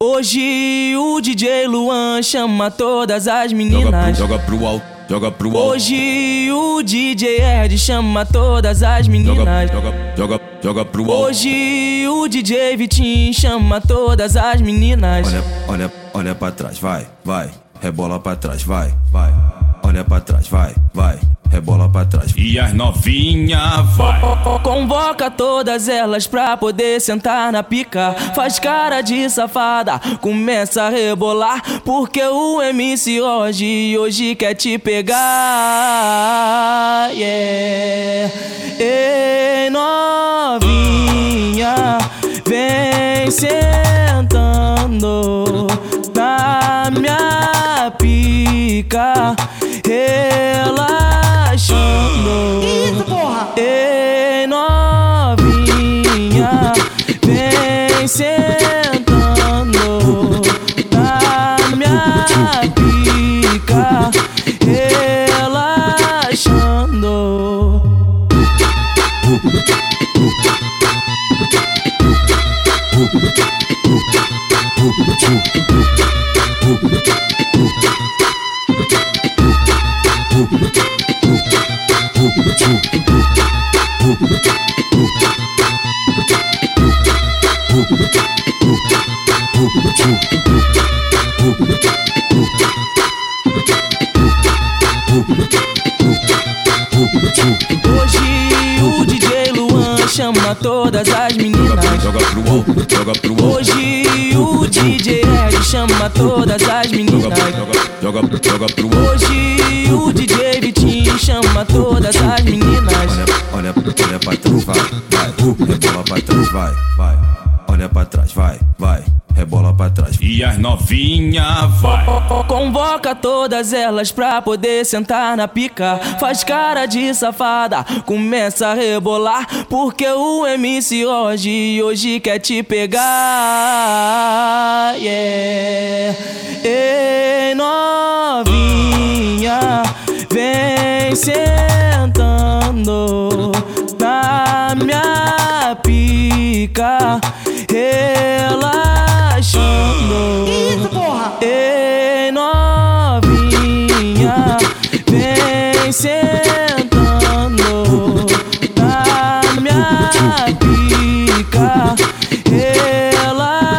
Hoje o DJ Luan chama todas as meninas. Joga pro, joga pro alto, joga pro alto. Hoje o DJ Ed chama todas as meninas. Joga, joga, joga, joga pro alto. Hoje o DJ Vitinho chama todas as meninas. Olha, olha, olha pra trás, vai, vai. Rebola pra trás, vai, vai. Olha pra trás, vai, vai. Rebola pra trás. E as novinha vai. Convoca todas elas pra poder sentar na pica. Faz cara de safada, começa a rebolar. Porque o MC hoje, hoje quer te pegar. Yeah. Ei, novinha, vem sentando na minha pica. Relaxando. Isso, porra! Ei, novinha, vem sentando na minha pica, relaxando. Hoje o DJ Luan chama todas as meninas. Joga pro alto, joga pro alto. Hoje o DJ Ed chama todas as meninas. joga, joga, joga pro alto. Hoje o DJ Vitinho chama todas as meninas. Olha, olha, olha pra trás, vai, vai. Rebola pra trás, vai, vai. Pra trás. E as novinha vai. Convoca todas elas pra poder sentar na pica. Faz cara de safada, começa a rebolar. Porque o MC hoje, hoje quer te pegar. Yeah. Ei, novinha, vem sentando vem sentando na minha pica, relaxando.